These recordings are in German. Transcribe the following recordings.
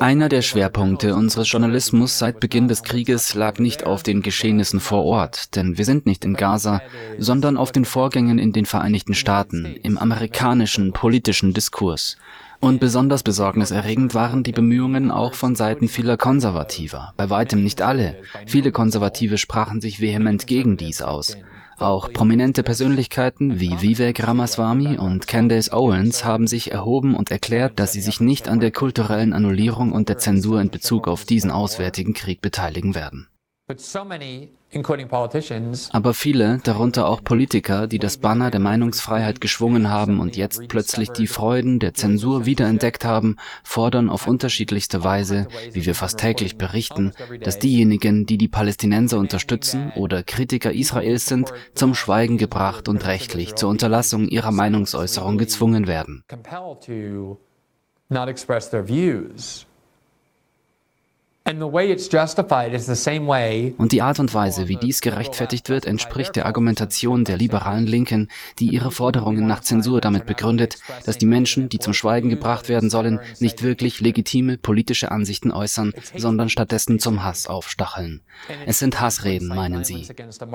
Einer der Schwerpunkte unseres Journalismus seit Beginn des Krieges lag nicht auf den Geschehnissen vor Ort, denn wir sind nicht in Gaza, sondern auf den Vorgängen in den Vereinigten Staaten, im amerikanischen politischen Diskurs. Und besonders besorgniserregend waren die Bemühungen auch von Seiten vieler Konservativer. Bei weitem nicht alle. Viele Konservative sprachen sich vehement gegen dies aus. Auch prominente Persönlichkeiten wie Vivek Ramaswamy und Candace Owens haben sich erhoben und erklärt, dass sie sich nicht an der kulturellen Annullierung und der Zensur in Bezug auf diesen auswärtigen Krieg beteiligen werden. Aber viele, darunter auch Politiker, die das Banner der Meinungsfreiheit geschwungen haben und jetzt plötzlich die Freuden der Zensur wiederentdeckt haben, fordern auf unterschiedlichste Weise, wie wir fast täglich berichten, dass diejenigen, die die Palästinenser unterstützen oder Kritiker Israels sind, zum Schweigen gebracht und rechtlich zur Unterlassung ihrer Meinungsäußerung gezwungen werden. Und die Art und Weise, wie dies gerechtfertigt wird, entspricht der Argumentation der liberalen Linken, die ihre Forderungen nach Zensur damit begründet, dass die Menschen, die zum Schweigen gebracht werden sollen, nicht wirklich legitime politische Ansichten äußern, sondern stattdessen zum Hass aufstacheln. Es sind Hassreden, meinen sie.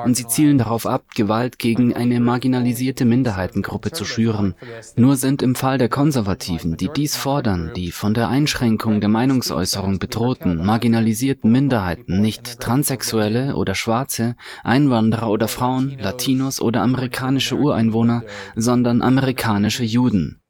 Und sie zielen darauf ab, Gewalt gegen eine marginalisierte Minderheitengruppe zu schüren. Nur sind im Fall der Konservativen, die dies fordern, die von der Einschränkung der Meinungsäußerung bedrohten, marginalisierten Minderheiten, nicht Transsexuelle oder Schwarze, Einwanderer oder Frauen, Latinos oder amerikanische Ureinwohner, sondern amerikanische Juden.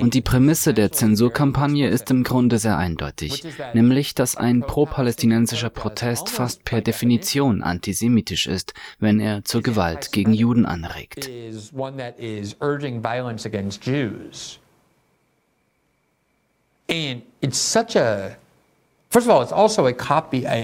Und die Prämisse der Zensurkampagne ist im Grunde sehr eindeutig, nämlich dass ein pro-palästinensischer Protest fast per Definition antisemitisch ist, wenn er zur Gewalt gegen Juden anregt.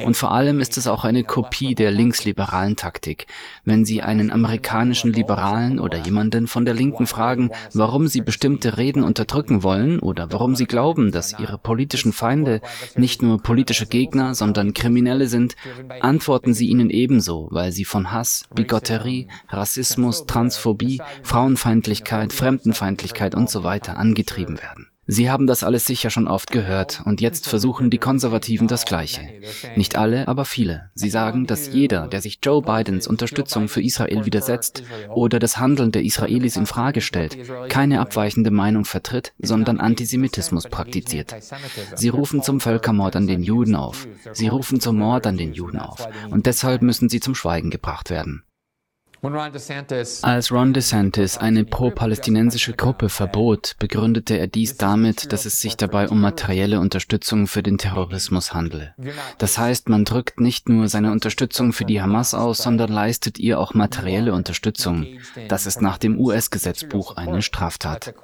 Also Und vor allem ist es auch eine Kopie der linksliberalen Taktik. Wenn Sie einen amerikanischen Liberalen oder jemanden von der Linken fragen, warum sie bestimmte Reden unterdrücken wollen oder warum sie glauben, dass ihre politischen Feinde nicht nur politische Gegner, sondern Kriminelle sind, antworten sie ihnen ebenso, weil sie von Hass, Bigotterie, Rassismus, Transphobie, Frauenfeindlichkeit, Fremdenfeindlichkeit und so weiter angetrieben werden. Sie haben das alles sicher schon oft gehört und jetzt versuchen die Konservativen das Gleiche. Nicht alle, aber viele. Sie sagen, dass jeder, der sich Joe Bidens Unterstützung für Israel widersetzt oder das Handeln der Israelis in Frage stellt, keine abweichende Meinung vertritt, sondern Antisemitismus praktiziert. Sie rufen zum Völkermord an den Juden auf. Sie rufen zum Mord an den Juden auf. Und deshalb müssen sie zum Schweigen gebracht werden. Als Ron DeSantis eine pro-palästinensische Gruppe verbot, begründete er dies damit, dass es sich dabei um materielle Unterstützung für den Terrorismus handle. Das heißt, man drückt nicht nur seine Unterstützung für die Hamas aus, sondern leistet ihr auch materielle Unterstützung. Das ist nach dem US-Gesetzbuch eine Straftat.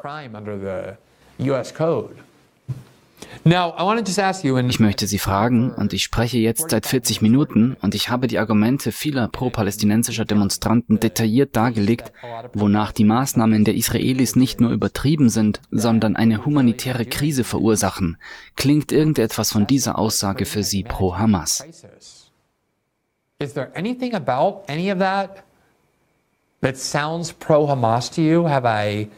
Ich möchte Sie fragen, und ich spreche jetzt seit 40 Minuten, und ich habe die Argumente vieler pro-palästinensischer Demonstranten detailliert dargelegt, wonach die Maßnahmen der Israelis nicht nur übertrieben sind, sondern eine humanitäre Krise verursachen. Klingt irgendetwas von dieser Aussage für Sie pro Hamas? Is there anything about any of that that sounds pro Hamas to you? Have I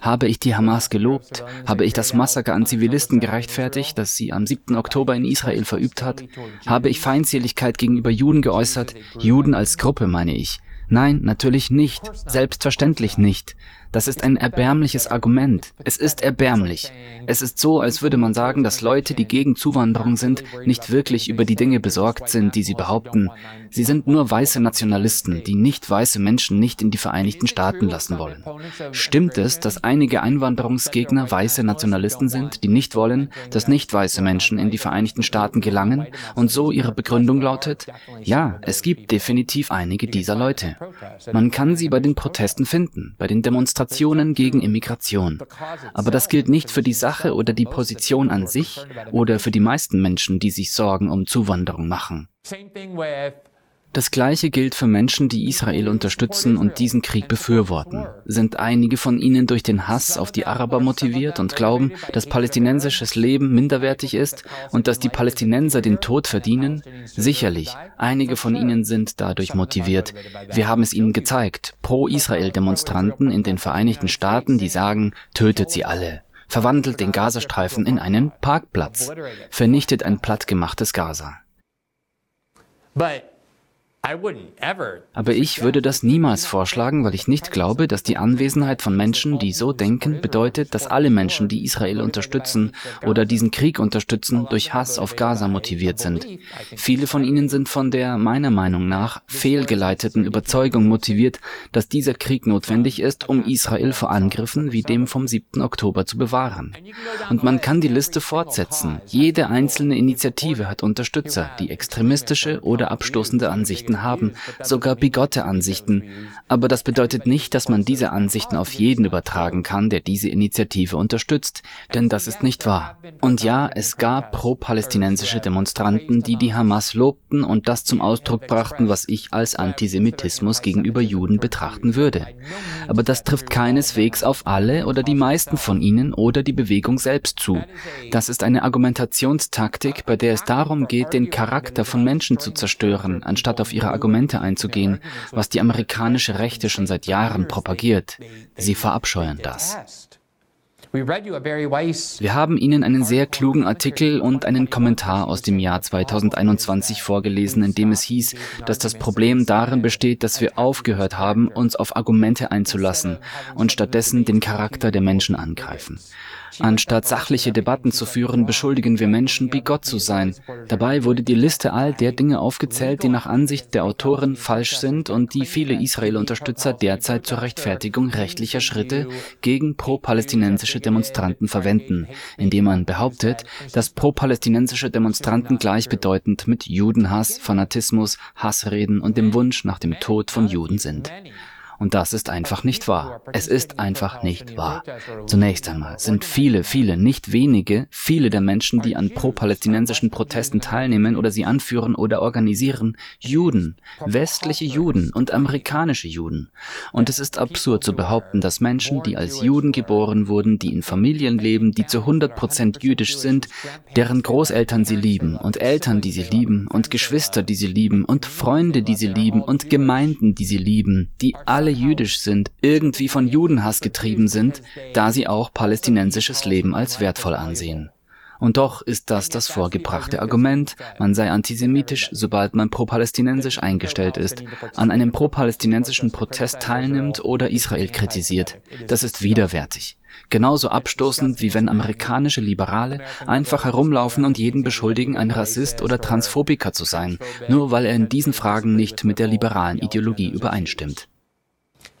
habe ich die Hamas gelobt? Habe ich das Massaker an Zivilisten gerechtfertigt, das sie am 7. Oktober in Israel verübt hat? Habe ich Feindseligkeit gegenüber Juden geäußert? Juden als Gruppe meine ich. Nein, natürlich nicht. Selbstverständlich nicht. Das ist ein erbärmliches Argument. Es ist erbärmlich. Es ist so, als würde man sagen, dass Leute, die gegen Zuwanderung sind, nicht wirklich über die Dinge besorgt sind, die sie behaupten. Sie sind nur weiße Nationalisten, die nicht weiße Menschen nicht in die Vereinigten Staaten lassen wollen. Stimmt es, dass einige Einwanderungsgegner weiße Nationalisten sind, die nicht wollen, dass nicht weiße Menschen in die Vereinigten Staaten gelangen und so ihre Begründung lautet? Ja, es gibt definitiv einige dieser Leute. Man kann sie bei den Protesten finden, bei den Demonstrationen Demonstrationen gegen Immigration. Aber das gilt nicht für die Sache oder die Position an sich oder für die meisten Menschen, die sich Sorgen um Zuwanderung machen. Das Gleiche gilt für Menschen, die Israel unterstützen und diesen Krieg befürworten. Sind einige von ihnen durch den Hass auf die Araber motiviert und glauben, dass palästinensisches Leben minderwertig ist und dass die Palästinenser den Tod verdienen? Sicherlich, einige von ihnen sind dadurch motiviert. Wir haben es ihnen gezeigt. Pro-Israel-Demonstranten in den Vereinigten Staaten, die sagen, tötet sie alle verwandelt den Gazastreifen in einen Parkplatz, vernichtet ein plattgemachtes Gaza. Aber ich würde das niemals vorschlagen, weil ich nicht glaube, dass die Anwesenheit von Menschen, die so denken, bedeutet, dass alle Menschen, die Israel unterstützen oder diesen Krieg unterstützen, durch Hass auf Gaza motiviert sind. Viele von ihnen sind von der, meiner Meinung nach, fehlgeleiteten Überzeugung motiviert, dass dieser Krieg notwendig ist, um Israel vor Angriffen wie dem vom 7. Oktober zu bewahren. Und man kann die Liste fortsetzen. Jede einzelne Initiative hat Unterstützer, die extremistische oder abstoßende Ansichten Ansichten haben, sogar bigotte Ansichten. Aber das bedeutet nicht, dass man diese Ansichten auf jeden übertragen kann, der diese Initiative unterstützt, denn das ist nicht wahr. Und ja, es gab pro-palästinensische Demonstranten, die die Hamas lobten und das zum Ausdruck brachten, was ich als Antisemitismus gegenüber Juden betrachten würde. Aber das trifft keineswegs auf alle oder die meisten von ihnen oder die Bewegung selbst zu. Das ist eine Argumentationstaktik, bei der es darum geht, den Charakter von Menschen zu zerstören, anstatt auf ihre ihre Argumente einzugehen, was die amerikanische Rechte schon seit Jahren propagiert. Sie verabscheuen das. Wir haben Ihnen einen sehr klugen Artikel und einen Kommentar aus dem Jahr 2021 vorgelesen, in dem es hieß, dass das Problem darin besteht, dass wir aufgehört haben, uns auf Argumente einzulassen und stattdessen den Charakter der Menschen angreifen. Anstatt sachliche Debatten zu führen, beschuldigen wir Menschen, bigott zu sein. Dabei wurde die Liste all der Dinge aufgezählt, die nach Ansicht der Autoren falsch sind und die viele Israel-Unterstützer derzeit zur Rechtfertigung rechtlicher Schritte gegen pro-palästinensische Demonstranten verwenden, indem man behauptet, dass pro-palästinensische Demonstranten gleichbedeutend mit Judenhass, Fanatismus, Hassreden und dem Wunsch nach dem Tod von Juden sind. Und das ist einfach nicht wahr. Es ist einfach nicht wahr. Zunächst einmal sind viele, viele, nicht wenige, viele der Menschen, die an pro-palästinensischen Protesten teilnehmen oder sie anführen oder organisieren, Juden, westliche Juden und amerikanische Juden. Und es ist absurd zu behaupten, dass Menschen, die als Juden geboren wurden, die in Familien leben, die zu 100 Prozent jüdisch sind, deren Großeltern sie lieben und Eltern, die sie lieben und Geschwister, die sie lieben und Freunde, die sie lieben und Gemeinden, die sie lieben, die alle jüdisch sind, irgendwie von Judenhass getrieben sind, da sie auch palästinensisches Leben als wertvoll ansehen. Und doch ist das das vorgebrachte Argument, man sei antisemitisch, sobald man pro-palästinensisch eingestellt ist, an einem pro-palästinensischen Protest teilnimmt oder Israel kritisiert. Das ist widerwärtig. Genauso abstoßend, wie wenn amerikanische Liberale einfach herumlaufen und jeden beschuldigen, ein Rassist oder Transphobiker zu sein, nur weil er in diesen Fragen nicht mit der liberalen Ideologie übereinstimmt.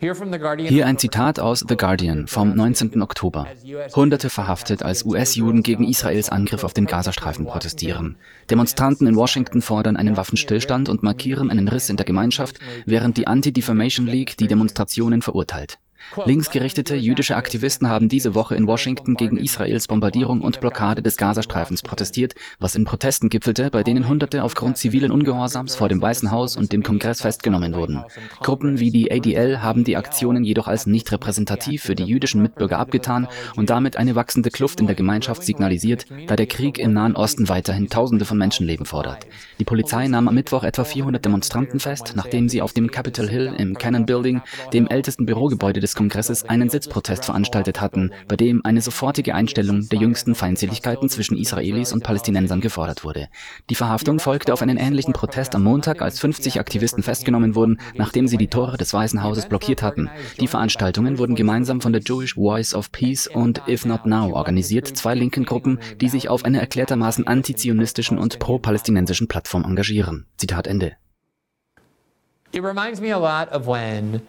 Hier ein Zitat aus The Guardian vom 19. Oktober. Hunderte verhaftet, als US-Juden gegen Israels Angriff auf den Gazastreifen protestieren. Demonstranten in Washington fordern einen Waffenstillstand und markieren einen Riss in der Gemeinschaft, während die Anti-Defamation League die Demonstrationen verurteilt. Linksgerichtete jüdische Aktivisten haben diese Woche in Washington gegen Israels Bombardierung und Blockade des Gazastreifens protestiert, was in Protesten gipfelte, bei denen Hunderte aufgrund zivilen Ungehorsams vor dem Weißen Haus und dem Kongress festgenommen wurden. Gruppen wie die ADL haben die Aktionen jedoch als nicht repräsentativ für die jüdischen Mitbürger abgetan und damit eine wachsende Kluft in der Gemeinschaft signalisiert, da der Krieg im Nahen Osten weiterhin Tausende von Menschenleben fordert. Die Polizei nahm am Mittwoch etwa 400 Demonstranten fest, nachdem sie auf dem Capitol Hill im Cannon Building, dem ältesten Bürogebäude des Kongresses einen Sitzprotest veranstaltet hatten, bei dem eine sofortige Einstellung der jüngsten Feindseligkeiten zwischen Israelis und Palästinensern gefordert wurde. Die Verhaftung folgte auf einen ähnlichen Protest am Montag, als 50 Aktivisten festgenommen wurden, nachdem sie die Tore des Weißen Hauses blockiert hatten. Die Veranstaltungen wurden gemeinsam von der Jewish Voice of Peace und If Not Now organisiert, zwei linken Gruppen, die sich auf einer erklärtermaßen antizionistischen und pro-palästinensischen Plattform engagieren. Zitat Ende.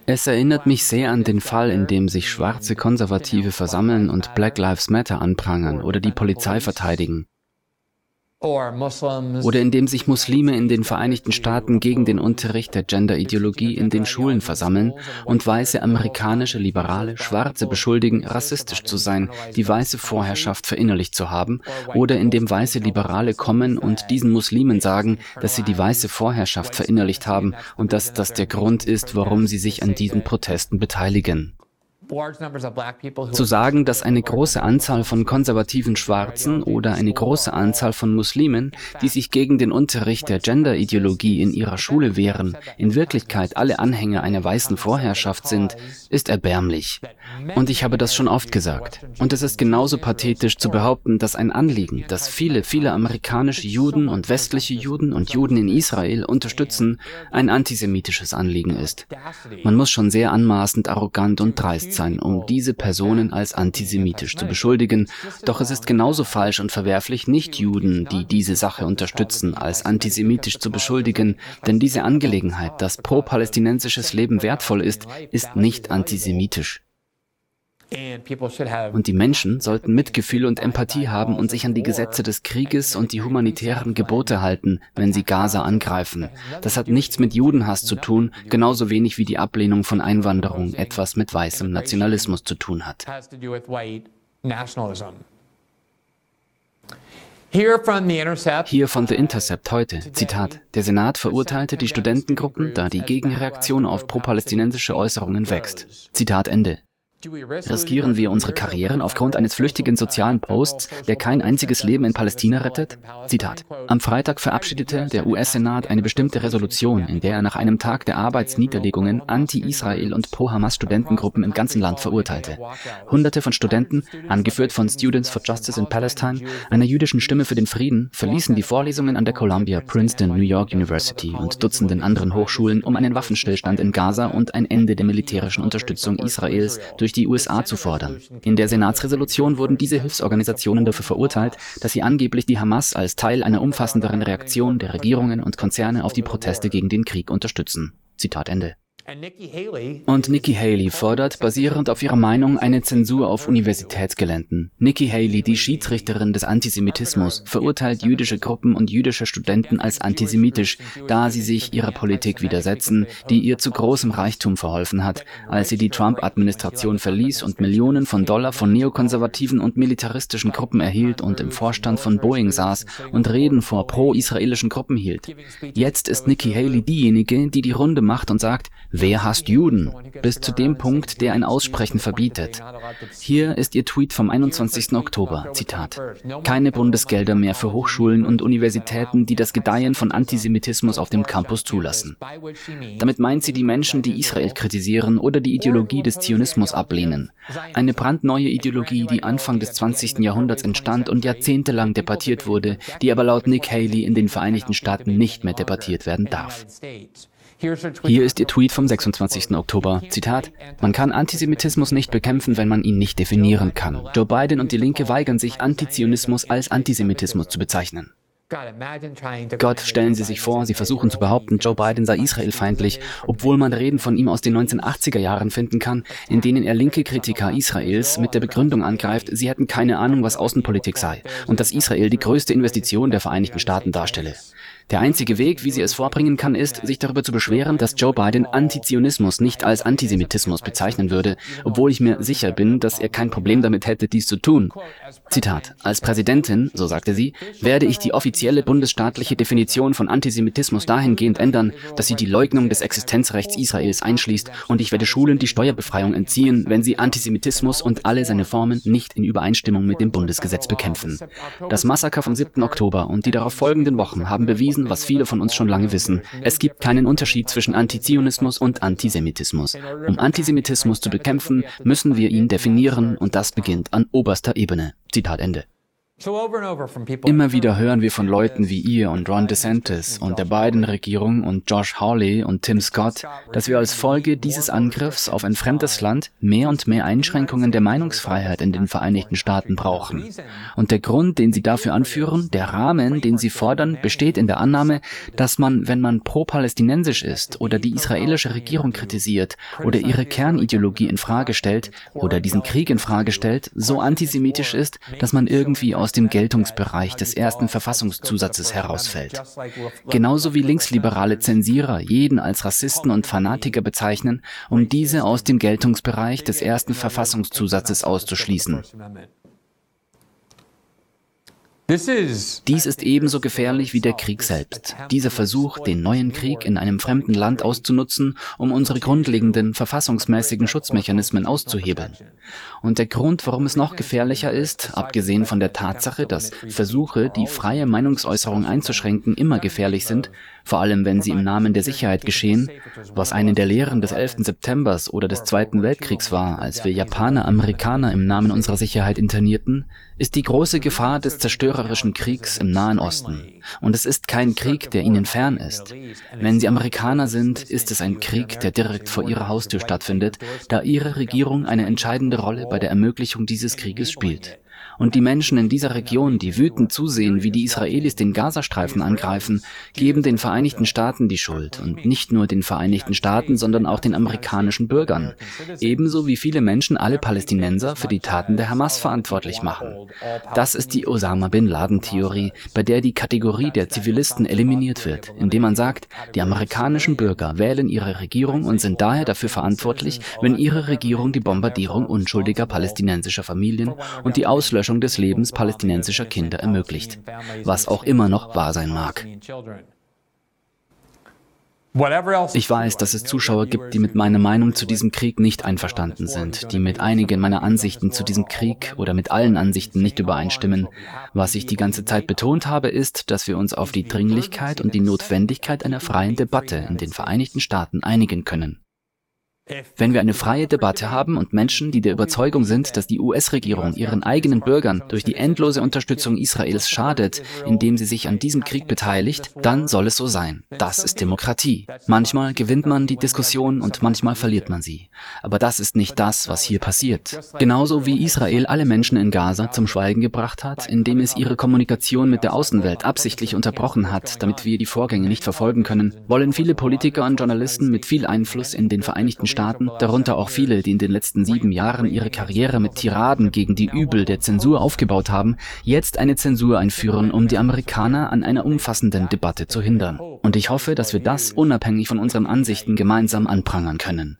Es erinnert mich sehr an den Fall, in dem sich schwarze Konservative versammeln und Black Lives Matter anprangern oder die Polizei verteidigen. Oder indem sich Muslime in den Vereinigten Staaten gegen den Unterricht der Gender-Ideologie in den Schulen versammeln und weiße amerikanische Liberale Schwarze beschuldigen, rassistisch zu sein, die weiße Vorherrschaft verinnerlicht zu haben, oder indem weiße Liberale kommen und diesen Muslimen sagen, dass sie die weiße Vorherrschaft verinnerlicht haben und dass das der Grund ist, warum sie sich an diesen Protesten beteiligen. Zu sagen, dass eine große Anzahl von konservativen Schwarzen oder eine große Anzahl von Muslimen, die sich gegen den Unterricht der Gender-Ideologie in ihrer Schule wehren, in Wirklichkeit alle Anhänger einer weißen Vorherrschaft sind, ist erbärmlich. Und ich habe das schon oft gesagt. Und es ist genauso pathetisch zu behaupten, dass ein Anliegen, das viele, viele amerikanische Juden und westliche Juden und Juden in Israel unterstützen, ein antisemitisches Anliegen ist. Man muss schon sehr anmaßend, arrogant und dreist sein sein, um diese Personen als antisemitisch zu beschuldigen. Doch es ist genauso falsch und verwerflich, Nicht-Juden, die diese Sache unterstützen, als antisemitisch zu beschuldigen, denn diese Angelegenheit, dass pro-palästinensisches Leben wertvoll ist, ist nicht antisemitisch. Und die Menschen sollten Mitgefühl und Empathie haben und sich an die Gesetze des Krieges und die humanitären Gebote halten, wenn sie Gaza angreifen. Das hat nichts mit Judenhass zu tun, genauso wenig wie die Ablehnung von Einwanderung etwas mit weißem Nationalismus zu tun hat. Hier von The Intercept heute, Zitat, der Senat verurteilte die Studentengruppen, da die Gegenreaktion auf pro-palästinensische Äußerungen wächst. Zitat Ende. Riskieren wir unsere Karrieren aufgrund eines flüchtigen sozialen Posts, der kein einziges Leben in Palästina rettet? Zitat. Am Freitag verabschiedete der US-Senat eine bestimmte Resolution, in der er nach einem Tag der Arbeitsniederlegungen Anti-Israel und Pro-Hamas-Studentengruppen im ganzen Land verurteilte. Hunderte von Studenten, angeführt von Students for Justice in Palestine, einer jüdischen Stimme für den Frieden, verließen die Vorlesungen an der Columbia, Princeton, New York University und Dutzenden anderen Hochschulen, um einen Waffenstillstand in Gaza und ein Ende der militärischen Unterstützung Israels durch durch die USA zu fordern. In der Senatsresolution wurden diese Hilfsorganisationen dafür verurteilt, dass sie angeblich die Hamas als Teil einer umfassenderen Reaktion der Regierungen und Konzerne auf die Proteste gegen den Krieg unterstützen. Zitat Ende. Und Nikki Haley fordert, basierend auf ihrer Meinung, eine Zensur auf Universitätsgeländen. Nikki Haley, die Schiedsrichterin des Antisemitismus, verurteilt jüdische Gruppen und jüdische Studenten als antisemitisch, da sie sich ihrer Politik widersetzen, die ihr zu großem Reichtum verholfen hat, als sie die Trump-Administration verließ und Millionen von Dollar von neokonservativen und militaristischen Gruppen erhielt und im Vorstand von Boeing saß und Reden vor pro-israelischen Gruppen hielt. Jetzt ist Nikki Haley diejenige, die die Runde macht und sagt, Wer hasst Juden? Bis zu dem Punkt, der ein Aussprechen verbietet. Hier ist ihr Tweet vom 21. Oktober. Zitat. Keine Bundesgelder mehr für Hochschulen und Universitäten, die das Gedeihen von Antisemitismus auf dem Campus zulassen. Damit meint sie die Menschen, die Israel kritisieren oder die Ideologie des Zionismus ablehnen. Eine brandneue Ideologie, die Anfang des 20. Jahrhunderts entstand und jahrzehntelang debattiert wurde, die aber laut Nick Haley in den Vereinigten Staaten nicht mehr debattiert werden darf. Hier ist Ihr Tweet vom 26. Oktober. Zitat, man kann Antisemitismus nicht bekämpfen, wenn man ihn nicht definieren kann. Joe Biden und die Linke weigern sich, Antizionismus als Antisemitismus zu bezeichnen. Gott, stellen Sie sich vor, Sie versuchen zu behaupten, Joe Biden sei israelfeindlich, obwohl man Reden von ihm aus den 1980er Jahren finden kann, in denen er linke Kritiker Israels mit der Begründung angreift, sie hätten keine Ahnung, was Außenpolitik sei und dass Israel die größte Investition der Vereinigten Staaten darstelle. Der einzige Weg, wie sie es vorbringen kann, ist, sich darüber zu beschweren, dass Joe Biden Antizionismus nicht als Antisemitismus bezeichnen würde, obwohl ich mir sicher bin, dass er kein Problem damit hätte, dies zu tun. Zitat. Als Präsidentin, so sagte sie, werde ich die offizielle bundesstaatliche Definition von Antisemitismus dahingehend ändern, dass sie die Leugnung des Existenzrechts Israels einschließt und ich werde Schulen die Steuerbefreiung entziehen, wenn sie Antisemitismus und alle seine Formen nicht in Übereinstimmung mit dem Bundesgesetz bekämpfen. Das Massaker vom 7. Oktober und die darauf folgenden Wochen haben bewiesen, bewiesen, was viele von uns schon lange wissen. Es gibt keinen Unterschied zwischen Antizionismus und Antisemitismus. Um Antisemitismus zu bekämpfen, müssen wir ihn definieren und das beginnt an oberster Ebene. Zitat Ende. Immer wieder hören wir von Leuten wie ihr und Ron DeSantis und der Biden-Regierung und Josh Hawley und Tim Scott, dass wir als Folge dieses Angriffs auf ein fremdes Land mehr und mehr Einschränkungen der Meinungsfreiheit in den Vereinigten Staaten brauchen. Und der Grund, den sie dafür anführen, der Rahmen, den sie fordern, besteht in der Annahme, dass man, wenn man pro-palästinensisch ist oder die israelische Regierung kritisiert oder ihre Kernideologie in Frage stellt oder diesen Krieg in Frage stellt, so antisemitisch ist, dass man irgendwie aus dem Geltungsbereich des ersten Verfassungszusatzes herausfällt. Genauso wie linksliberale Zensierer jeden als Rassisten und Fanatiker bezeichnen, um diese aus dem Geltungsbereich des ersten Verfassungszusatzes auszuschließen. Dies ist ebenso gefährlich wie der Krieg selbst. Dieser Versuch, den neuen Krieg in einem fremden Land auszunutzen, um unsere grundlegenden verfassungsmäßigen Schutzmechanismen auszuhebeln. Und der Grund, warum es noch gefährlicher ist, abgesehen von der Tatsache, dass Versuche, die freie Meinungsäußerung einzuschränken, immer gefährlich sind, vor allem wenn sie im Namen der Sicherheit geschehen, was eine der Lehren des 11. September oder des Zweiten Weltkriegs war, als wir Japaner, Amerikaner im Namen unserer Sicherheit internierten, ist die große Gefahr des zerstörerischen Kriegs im Nahen Osten. Und es ist kein Krieg, der ihnen fern ist. Wenn sie Amerikaner sind, ist es ein Krieg, der direkt vor ihrer Haustür stattfindet, da ihre Regierung eine entscheidende Rolle bei der Ermöglichung dieses Krieges spielt. Und die Menschen in dieser Region, die wütend zusehen, wie die Israelis den Gazastreifen angreifen, geben den Vereinigten Staaten die Schuld. Und nicht nur den Vereinigten Staaten, sondern auch den amerikanischen Bürgern. Ebenso wie viele Menschen alle Palästinenser für die Taten der Hamas verantwortlich machen. Das ist die Osama bin Laden-Theorie, bei der die Kategorie der Zivilisten eliminiert wird, indem man sagt, die amerikanischen Bürger wählen ihre Regierung und sind daher dafür verantwortlich, wenn ihre Regierung die Bombardierung unschuldiger palästinensischer Familien und die Auslöschung Auslöschung des Lebens palästinensischer Kinder ermöglicht, was auch immer noch wahr sein mag. Ich weiß, dass es Zuschauer gibt, die mit meiner Meinung zu diesem Krieg nicht einverstanden sind, die mit einigen meiner Ansichten zu diesem Krieg oder mit allen Ansichten nicht übereinstimmen. Was ich die ganze Zeit betont habe, ist, dass wir uns auf die Dringlichkeit und die Notwendigkeit einer freien Debatte in den Vereinigten Staaten einigen können. Wenn wir eine freie Debatte haben und Menschen, die der Überzeugung sind, dass die US-Regierung ihren eigenen Bürgern durch die endlose Unterstützung Israels schadet, indem sie sich an diesem Krieg beteiligt, dann soll es so sein. Das ist Demokratie. Manchmal gewinnt man die Diskussion und manchmal verliert man sie. Aber das ist nicht das, was hier passiert. Genauso wie Israel alle Menschen in Gaza zum Schweigen gebracht hat, indem es ihre Kommunikation mit der Außenwelt absichtlich unterbrochen hat, damit wir die Vorgänge nicht verfolgen können, wollen viele Politiker und Journalisten mit viel Einfluss in den Vereinigten Staaten, darunter auch viele, die in den letzten sieben Jahren ihre Karriere mit Tiraden gegen die Übel der Zensur aufgebaut haben, jetzt eine Zensur einführen, um die Amerikaner an einer umfassenden Debatte zu hindern. Und ich hoffe, dass wir das unabhängig von unseren Ansichten gemeinsam anprangern können.